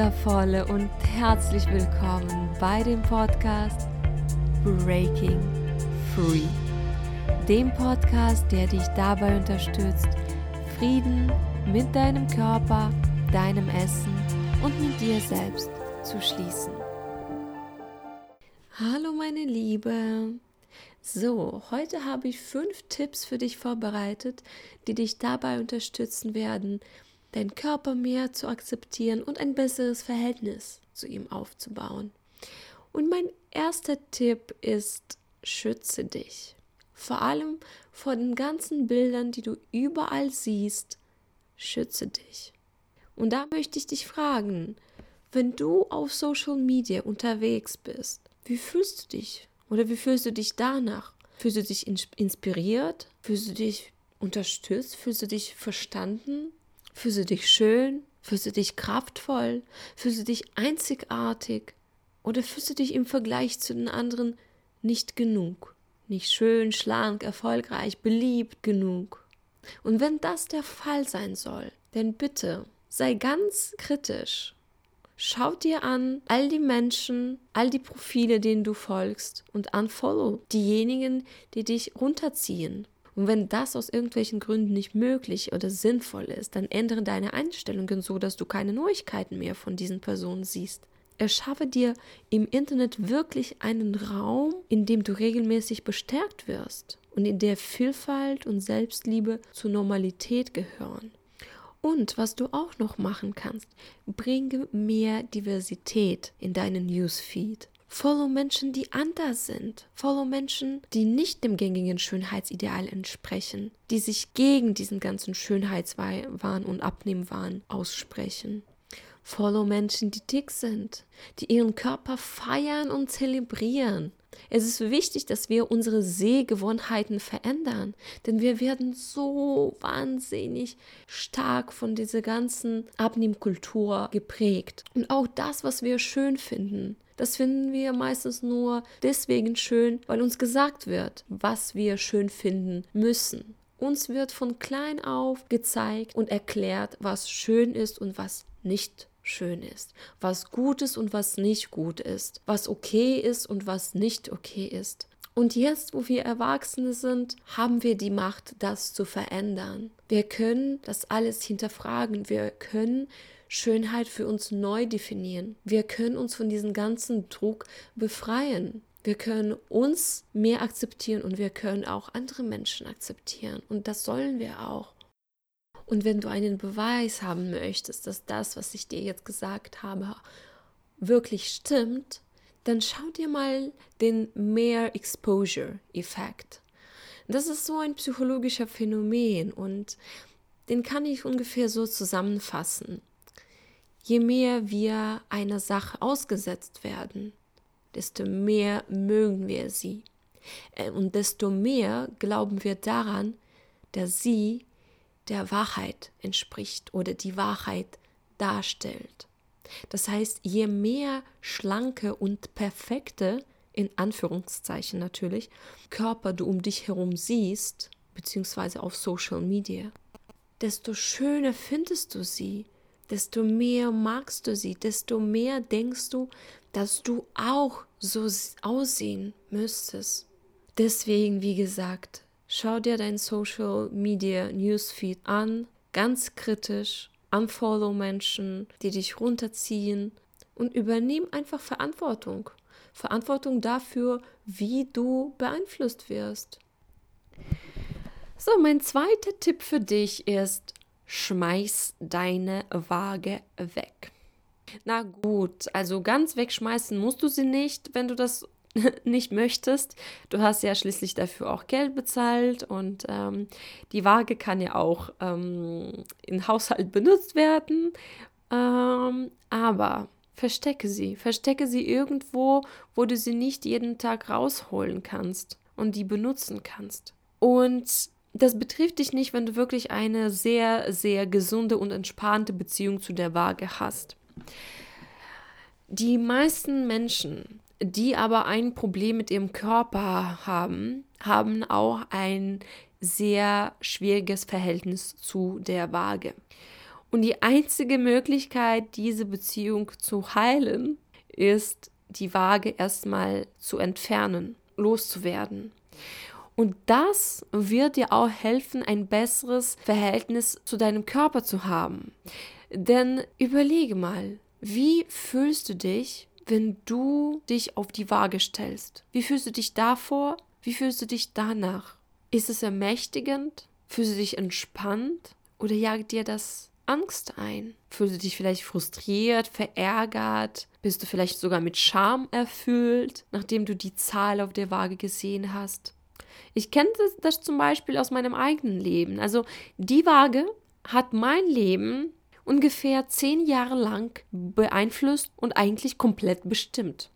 wundervolle und herzlich willkommen bei dem Podcast Breaking Free. Dem Podcast, der dich dabei unterstützt, Frieden mit deinem Körper, deinem Essen und mit dir selbst zu schließen. Hallo meine Liebe. So, heute habe ich fünf Tipps für dich vorbereitet, die dich dabei unterstützen werden, deinen Körper mehr zu akzeptieren und ein besseres Verhältnis zu ihm aufzubauen. Und mein erster Tipp ist, schütze dich. Vor allem vor den ganzen Bildern, die du überall siehst, schütze dich. Und da möchte ich dich fragen, wenn du auf Social Media unterwegs bist, wie fühlst du dich? Oder wie fühlst du dich danach? Fühlst du dich inspiriert? Fühlst du dich unterstützt? Fühlst du dich verstanden? Fühlst dich schön? Fühlst dich kraftvoll? Fühlst dich einzigartig? Oder fühlst dich im Vergleich zu den anderen nicht genug? Nicht schön, schlank, erfolgreich, beliebt genug? Und wenn das der Fall sein soll, dann bitte sei ganz kritisch. Schau dir an all die Menschen, all die Profile, denen du folgst und unfollow diejenigen, die dich runterziehen. Und wenn das aus irgendwelchen Gründen nicht möglich oder sinnvoll ist, dann ändere deine Einstellungen so, dass du keine Neuigkeiten mehr von diesen Personen siehst. Erschaffe dir im Internet wirklich einen Raum, in dem du regelmäßig bestärkt wirst und in der Vielfalt und Selbstliebe zur Normalität gehören. Und was du auch noch machen kannst, bringe mehr Diversität in deinen Newsfeed. Follow Menschen, die anders sind. Follow Menschen, die nicht dem gängigen Schönheitsideal entsprechen, die sich gegen diesen ganzen Schönheitswahn und Abnehmwahn aussprechen. Follow Menschen, die dick sind, die ihren Körper feiern und zelebrieren. Es ist wichtig, dass wir unsere Sehgewohnheiten verändern, denn wir werden so wahnsinnig stark von dieser ganzen Abnehmkultur geprägt. Und auch das, was wir schön finden, das finden wir meistens nur deswegen schön, weil uns gesagt wird, was wir schön finden müssen. Uns wird von klein auf gezeigt und erklärt, was schön ist und was nicht schön ist, was gut ist und was nicht gut ist, was okay ist und was nicht okay ist. Und jetzt, wo wir Erwachsene sind, haben wir die Macht, das zu verändern. Wir können das alles hinterfragen. Wir können Schönheit für uns neu definieren. Wir können uns von diesem ganzen Druck befreien. Wir können uns mehr akzeptieren und wir können auch andere Menschen akzeptieren. Und das sollen wir auch. Und wenn du einen Beweis haben möchtest, dass das, was ich dir jetzt gesagt habe, wirklich stimmt, dann schau dir mal den Mere Exposure Effekt. Das ist so ein psychologischer Phänomen und den kann ich ungefähr so zusammenfassen. Je mehr wir einer Sache ausgesetzt werden, desto mehr mögen wir sie. Äh, und desto mehr glauben wir daran, dass sie der Wahrheit entspricht oder die Wahrheit darstellt. Das heißt, je mehr schlanke und perfekte, in Anführungszeichen natürlich, Körper du um dich herum siehst, beziehungsweise auf Social Media, desto schöner findest du sie, desto mehr magst du sie, desto mehr denkst du, dass du auch so aussehen müsstest. Deswegen, wie gesagt, schau dir dein Social Media Newsfeed an, ganz kritisch, unfollow Menschen, die dich runterziehen und übernimm einfach Verantwortung. Verantwortung dafür, wie du beeinflusst wirst. So, mein zweiter Tipp für dich ist, schmeiß deine Waage weg. Na gut, also ganz wegschmeißen musst du sie nicht, wenn du das nicht möchtest. Du hast ja schließlich dafür auch Geld bezahlt und ähm, die Waage kann ja auch ähm, im Haushalt benutzt werden. Ähm, aber verstecke sie. Verstecke sie irgendwo, wo du sie nicht jeden Tag rausholen kannst und die benutzen kannst. Und das betrifft dich nicht, wenn du wirklich eine sehr, sehr gesunde und entspannte Beziehung zu der Waage hast. Die meisten Menschen, die aber ein Problem mit ihrem Körper haben, haben auch ein sehr schwieriges Verhältnis zu der Waage. Und die einzige Möglichkeit, diese Beziehung zu heilen, ist, die Waage erstmal zu entfernen, loszuwerden. Und das wird dir auch helfen, ein besseres Verhältnis zu deinem Körper zu haben. Denn überlege mal, wie fühlst du dich, wenn du dich auf die Waage stellst? Wie fühlst du dich davor? Wie fühlst du dich danach? Ist es ermächtigend? Fühlst du dich entspannt? Oder jagt dir das Angst ein? Fühlst du dich vielleicht frustriert, verärgert? Bist du vielleicht sogar mit Scham erfüllt, nachdem du die Zahl auf der Waage gesehen hast? Ich kenne das, das zum Beispiel aus meinem eigenen Leben. Also die Waage hat mein Leben ungefähr zehn Jahre lang beeinflusst und eigentlich komplett bestimmt.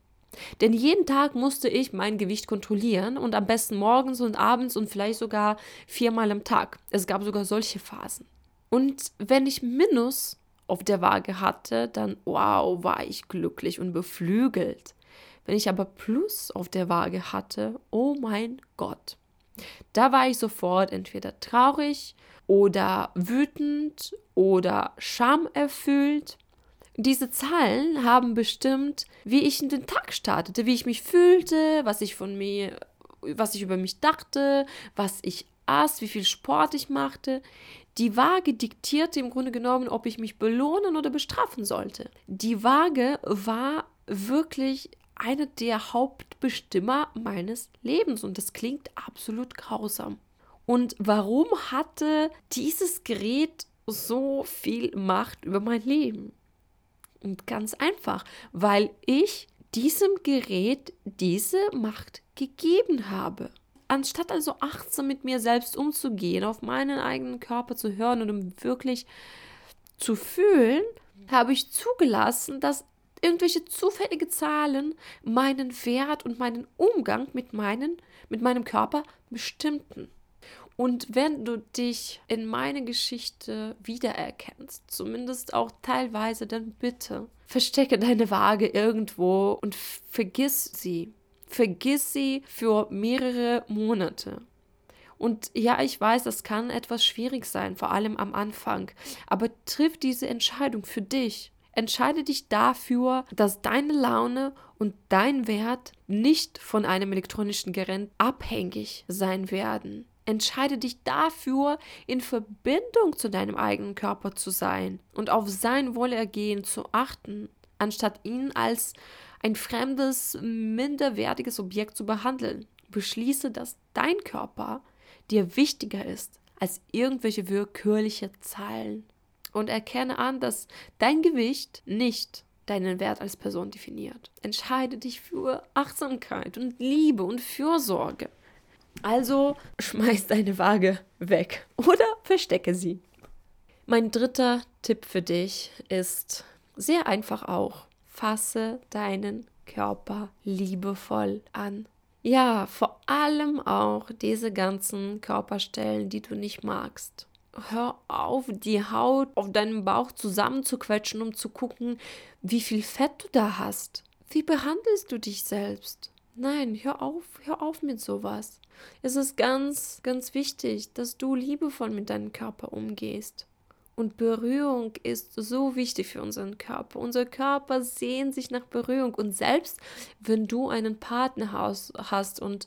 Denn jeden Tag musste ich mein Gewicht kontrollieren und am besten morgens und abends und vielleicht sogar viermal am Tag. Es gab sogar solche Phasen. Und wenn ich Minus auf der Waage hatte, dann wow, war ich glücklich und beflügelt. Wenn ich aber Plus auf der Waage hatte, oh mein Gott, da war ich sofort entweder traurig oder wütend oder schamerfüllt. Diese Zahlen haben bestimmt, wie ich in den Tag startete, wie ich mich fühlte, was ich von mir, was ich über mich dachte, was ich aß, wie viel Sport ich machte. Die Waage diktierte im Grunde genommen, ob ich mich belohnen oder bestrafen sollte. Die Waage war wirklich einer der Hauptbestimmer meines Lebens und das klingt absolut grausam. Und warum hatte dieses Gerät so viel Macht über mein Leben? Und ganz einfach, weil ich diesem Gerät diese Macht gegeben habe. Anstatt also achtsam mit mir selbst umzugehen, auf meinen eigenen Körper zu hören und um wirklich zu fühlen, habe ich zugelassen, dass irgendwelche zufällige Zahlen meinen Wert und meinen Umgang mit, meinen, mit meinem Körper bestimmten. Und wenn du dich in meine Geschichte wiedererkennst, zumindest auch teilweise, dann bitte verstecke deine Waage irgendwo und vergiss sie. Vergiss sie für mehrere Monate. Und ja, ich weiß, das kann etwas schwierig sein, vor allem am Anfang. Aber triff diese Entscheidung für dich. Entscheide dich dafür, dass deine Laune und dein Wert nicht von einem elektronischen Gerät abhängig sein werden. Entscheide dich dafür, in Verbindung zu deinem eigenen Körper zu sein und auf sein Wohlergehen zu achten, anstatt ihn als ein fremdes, minderwertiges Objekt zu behandeln. Beschließe, dass dein Körper dir wichtiger ist als irgendwelche willkürliche Zahlen. Und erkenne an, dass dein Gewicht nicht deinen Wert als Person definiert. Entscheide dich für Achtsamkeit und Liebe und Fürsorge. Also schmeiß deine Waage weg oder verstecke sie. Mein dritter Tipp für dich ist sehr einfach auch. Fasse deinen Körper liebevoll an. Ja, vor allem auch diese ganzen Körperstellen, die du nicht magst. Hör auf, die Haut auf deinem Bauch zusammenzuquetschen, um zu gucken, wie viel Fett du da hast. Wie behandelst du dich selbst? Nein, hör auf, hör auf mit sowas. Es ist ganz, ganz wichtig, dass du liebevoll mit deinem Körper umgehst. Und Berührung ist so wichtig für unseren Körper. Unser Körper sehnt sich nach Berührung. Und selbst wenn du einen Partner hast und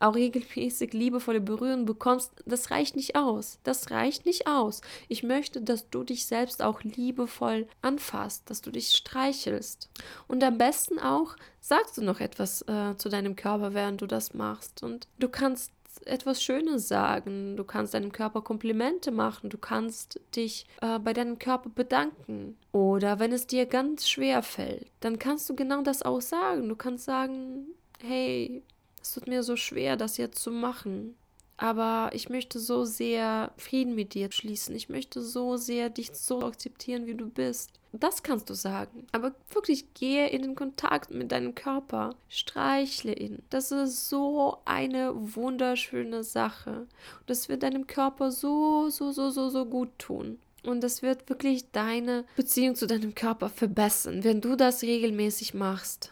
auch regelmäßig liebevolle Berührung bekommst, das reicht nicht aus. Das reicht nicht aus. Ich möchte, dass du dich selbst auch liebevoll anfasst, dass du dich streichelst. Und am besten auch sagst du noch etwas äh, zu deinem Körper, während du das machst. Und du kannst etwas Schönes sagen, du kannst deinem Körper Komplimente machen, du kannst dich äh, bei deinem Körper bedanken. Oder wenn es dir ganz schwer fällt, dann kannst du genau das auch sagen. Du kannst sagen, hey, es tut mir so schwer, das jetzt zu machen. Aber ich möchte so sehr Frieden mit dir schließen. Ich möchte so sehr dich so akzeptieren, wie du bist. Das kannst du sagen. Aber wirklich gehe in den Kontakt mit deinem Körper. Streichle ihn. Das ist so eine wunderschöne Sache. Das wird deinem Körper so, so, so, so, so gut tun. Und das wird wirklich deine Beziehung zu deinem Körper verbessern, wenn du das regelmäßig machst.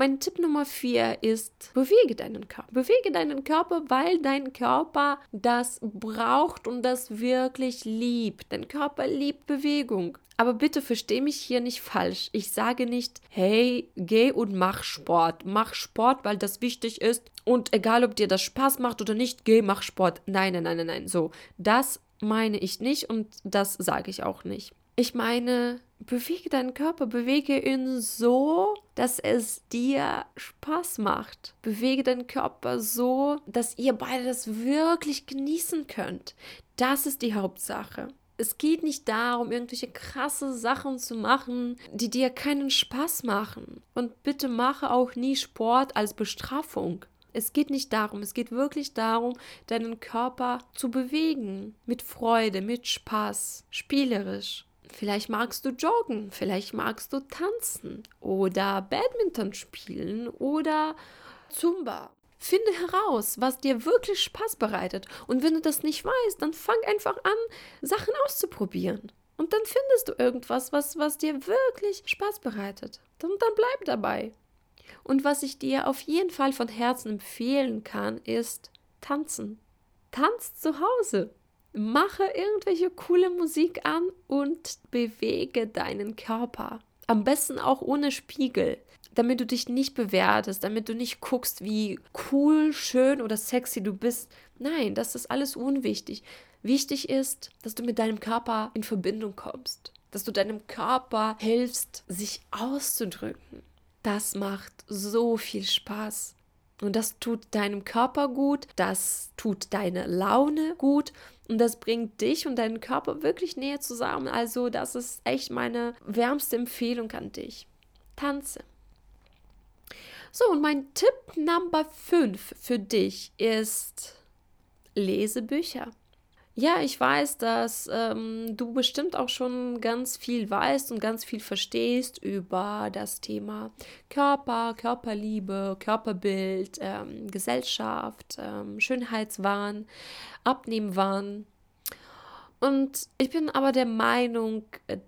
Mein Tipp Nummer vier ist, bewege deinen Körper. Bewege deinen Körper, weil dein Körper das braucht und das wirklich liebt. Dein Körper liebt Bewegung. Aber bitte versteh mich hier nicht falsch. Ich sage nicht, hey, geh und mach Sport. Mach Sport, weil das wichtig ist. Und egal, ob dir das Spaß macht oder nicht, geh, mach Sport. Nein, nein, nein, nein, nein. So, das meine ich nicht und das sage ich auch nicht. Ich meine, bewege deinen Körper, bewege ihn so, dass es dir Spaß macht. Bewege deinen Körper so, dass ihr beide das wirklich genießen könnt. Das ist die Hauptsache. Es geht nicht darum, irgendwelche krasse Sachen zu machen, die dir keinen Spaß machen. Und bitte mache auch nie Sport als Bestrafung. Es geht nicht darum, es geht wirklich darum, deinen Körper zu bewegen. Mit Freude, mit Spaß, spielerisch. Vielleicht magst du joggen, vielleicht magst du tanzen oder Badminton spielen oder Zumba. Finde heraus, was dir wirklich Spaß bereitet. Und wenn du das nicht weißt, dann fang einfach an, Sachen auszuprobieren. Und dann findest du irgendwas, was, was dir wirklich Spaß bereitet. Und dann bleib dabei. Und was ich dir auf jeden Fall von Herzen empfehlen kann, ist tanzen. Tanz zu Hause. Mache irgendwelche coole Musik an und bewege deinen Körper. Am besten auch ohne Spiegel, damit du dich nicht bewertest, damit du nicht guckst, wie cool, schön oder sexy du bist. Nein, das ist alles unwichtig. Wichtig ist, dass du mit deinem Körper in Verbindung kommst, dass du deinem Körper hilfst, sich auszudrücken. Das macht so viel Spaß. Und das tut deinem Körper gut, das tut deine Laune gut und das bringt dich und deinen Körper wirklich näher zusammen. Also das ist echt meine wärmste Empfehlung an dich. Tanze. So, und mein Tipp Nummer 5 für dich ist, lese Bücher. Ja, ich weiß, dass ähm, du bestimmt auch schon ganz viel weißt und ganz viel verstehst über das Thema Körper, Körperliebe, Körperbild, ähm, Gesellschaft, ähm, Schönheitswahn, Abnehmwahn. Und ich bin aber der Meinung,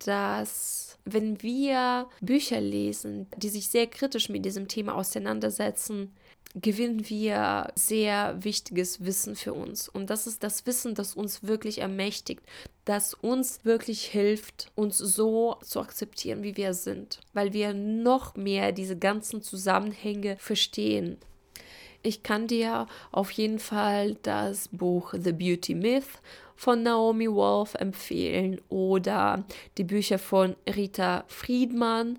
dass wenn wir Bücher lesen, die sich sehr kritisch mit diesem Thema auseinandersetzen, gewinnen wir sehr wichtiges Wissen für uns. Und das ist das Wissen, das uns wirklich ermächtigt, das uns wirklich hilft, uns so zu akzeptieren, wie wir sind, weil wir noch mehr diese ganzen Zusammenhänge verstehen. Ich kann dir auf jeden Fall das Buch The Beauty Myth von Naomi Wolf empfehlen oder die Bücher von Rita Friedmann,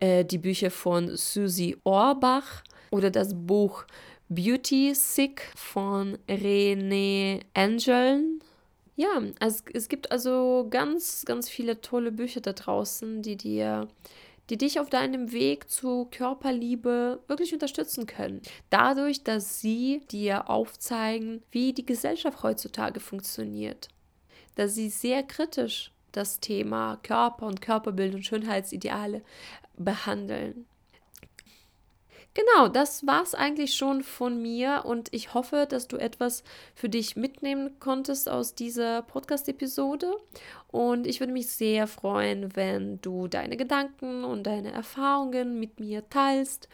äh, die Bücher von Susie Orbach oder das Buch Beauty Sick von René Angeln. Ja, also es gibt also ganz, ganz viele tolle Bücher da draußen, die dir die dich auf deinem Weg zu Körperliebe wirklich unterstützen können. Dadurch, dass sie dir aufzeigen, wie die Gesellschaft heutzutage funktioniert. Dass sie sehr kritisch das Thema Körper und Körperbild und Schönheitsideale behandeln. Genau, das war es eigentlich schon von mir und ich hoffe, dass du etwas für dich mitnehmen konntest aus dieser Podcast-Episode. Und ich würde mich sehr freuen, wenn du deine Gedanken und deine Erfahrungen mit mir teilst,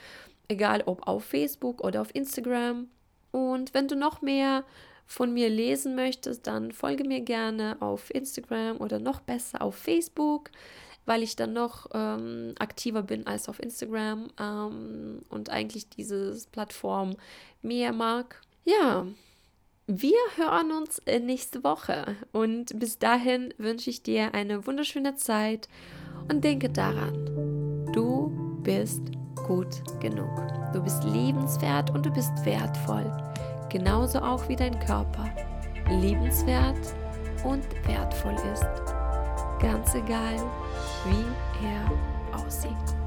egal ob auf Facebook oder auf Instagram. Und wenn du noch mehr von mir lesen möchtest, dann folge mir gerne auf Instagram oder noch besser auf Facebook weil ich dann noch ähm, aktiver bin als auf Instagram ähm, und eigentlich diese Plattform mehr mag. Ja, wir hören uns äh, nächste Woche und bis dahin wünsche ich dir eine wunderschöne Zeit und denke daran, du bist gut genug. Du bist liebenswert und du bist wertvoll. Genauso auch wie dein Körper liebenswert und wertvoll ist. Ganz egal, wie er aussieht.